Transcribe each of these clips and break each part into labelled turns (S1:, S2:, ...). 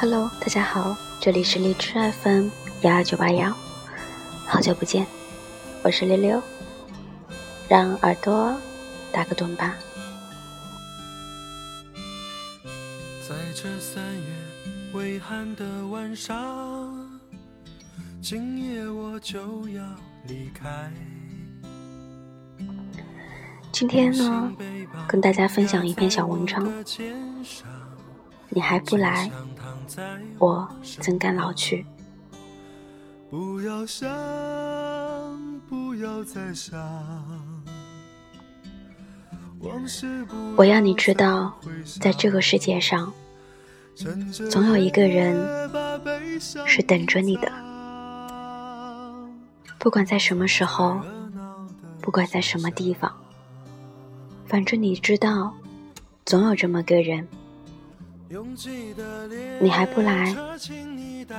S1: Hello，大家好，这里是荔枝 FM 幺二九八幺，好久不见，我是六六，让耳朵打个盹吧。在这三月微寒的晚上，今夜我就要离开。今天呢，跟大家分享一篇小文章。你还不来，我怎敢老去？我要你知道，在这个世界上，总有一个人是等着你的，不管在什么时候，不管在什么地方。反正你知道，总有这么个人。你还不来，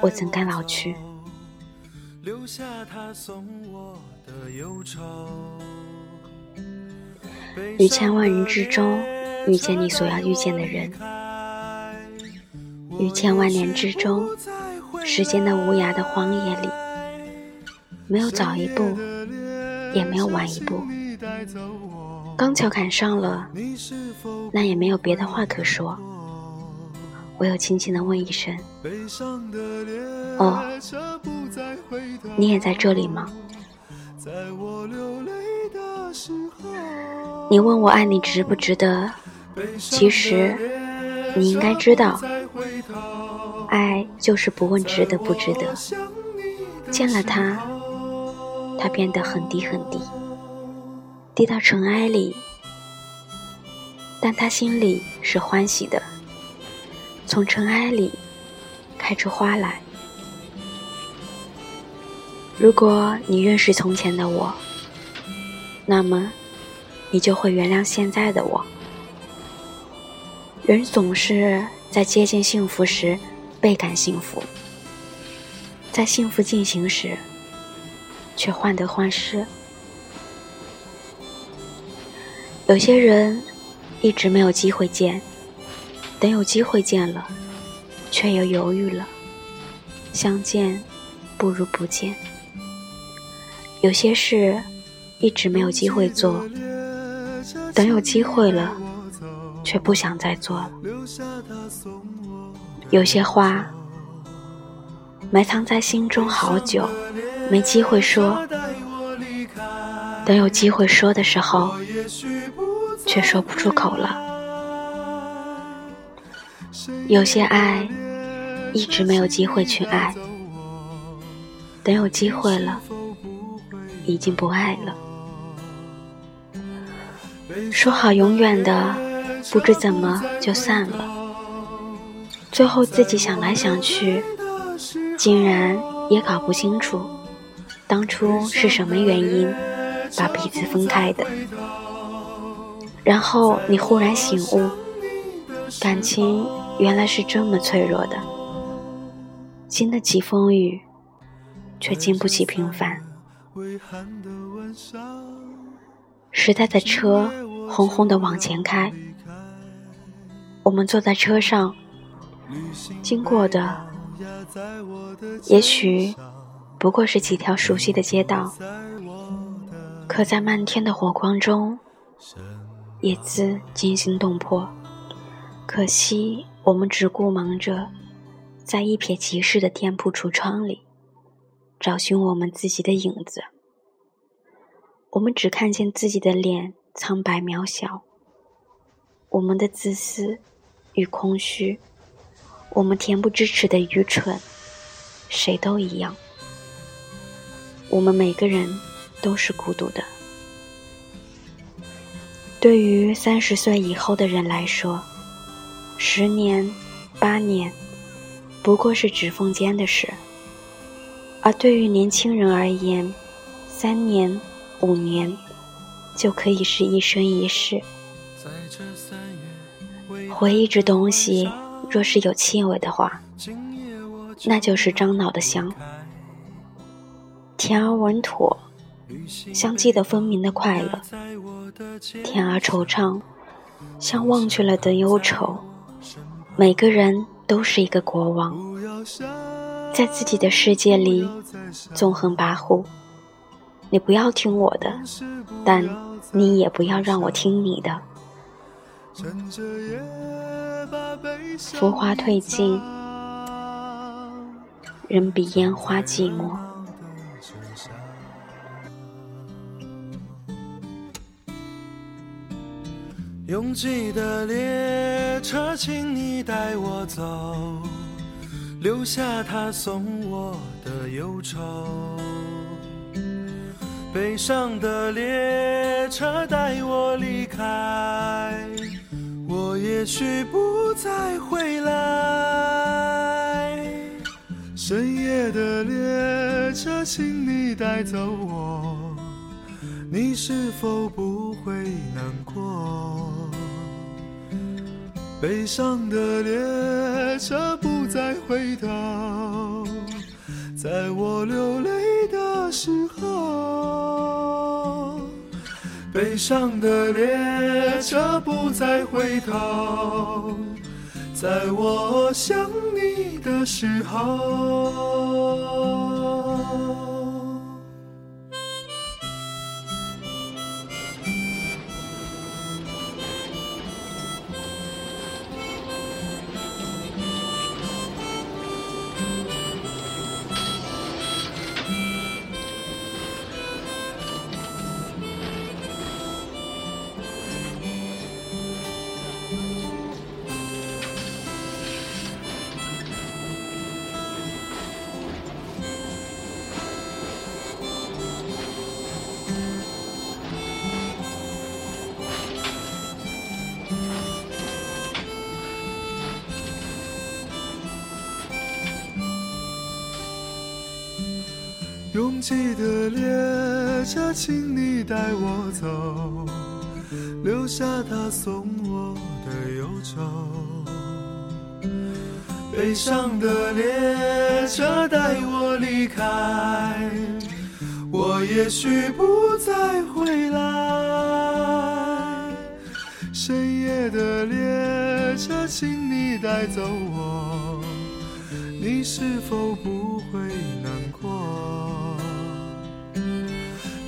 S1: 我怎敢老去？于千万人之中遇见你所要遇见的人，于千万年之中，时间的无涯的荒野里，没有早一步，也没有晚一步。刚巧赶上了，那也没有别的话可说，我又轻轻的问一声：“哦，你也在这里吗？”你问我爱你值不值得？其实你应该知道，爱就是不问值得不值得。见了他，他变得很低很低。低到尘埃里，但他心里是欢喜的。从尘埃里开出花来。如果你认识从前的我，那么你就会原谅现在的我。人总是在接近幸福时倍感幸福，在幸福进行时却患得患失。有些人一直没有机会见，等有机会见了，却又犹豫了。相见不如不见。有些事一直没有机会做，等有机会了，却不想再做了。有些话埋藏在心中好久，没机会说。等有机会说的时候，却说不出口了。有些爱一直没有机会去爱，等有机会了，已经不爱了。说好永远的，不知怎么就散了。最后自己想来想去，竟然也搞不清楚当初是什么原因。把彼此分开的，然后你忽然醒悟，感情原来是这么脆弱的，经得起风雨，却经不起平凡。时代的车轰轰的往前开，我们坐在车上，经过的，也许不过是几条熟悉的街道。可在漫天的火光中，也自惊心动魄。可惜我们只顾忙着，在一瞥即逝的店铺橱窗里，找寻我们自己的影子。我们只看见自己的脸苍白渺小，我们的自私与空虚，我们恬不知耻的愚蠢，谁都一样。我们每个人。都是孤独的。对于三十岁以后的人来说，十年、八年，不过是指缝间的事；而对于年轻人而言，三年、五年，就可以是一生一世。回忆这东西，若是有气味的话，那就是樟脑的香，甜而稳妥。像记得分明的快乐，甜而惆怅，像忘却了的忧愁。每个人都是一个国王，在自己的世界里纵横跋扈。你不要听我的，但你也不要让我听你的。浮华褪尽，人比烟花寂寞。
S2: 拥挤的列车，请你带我走，留下他送我的忧愁。悲伤的列车带我离开，我也许不再回来。深夜的列车，请你带走我，你是否不会难过？悲伤的列车不再回头，在我流泪的时候。悲伤的列车不再回头，在我想你的时候。拥挤的列车，请你带我走，留下他送我的忧愁。悲伤的列车带我离开，我也许不再回来。深夜的列车，请你带走我，你是否不会难过？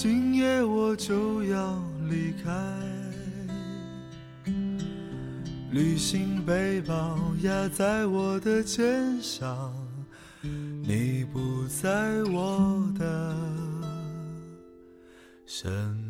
S2: 今夜我就要离开，旅行背包压在我的肩上，你不在我的身。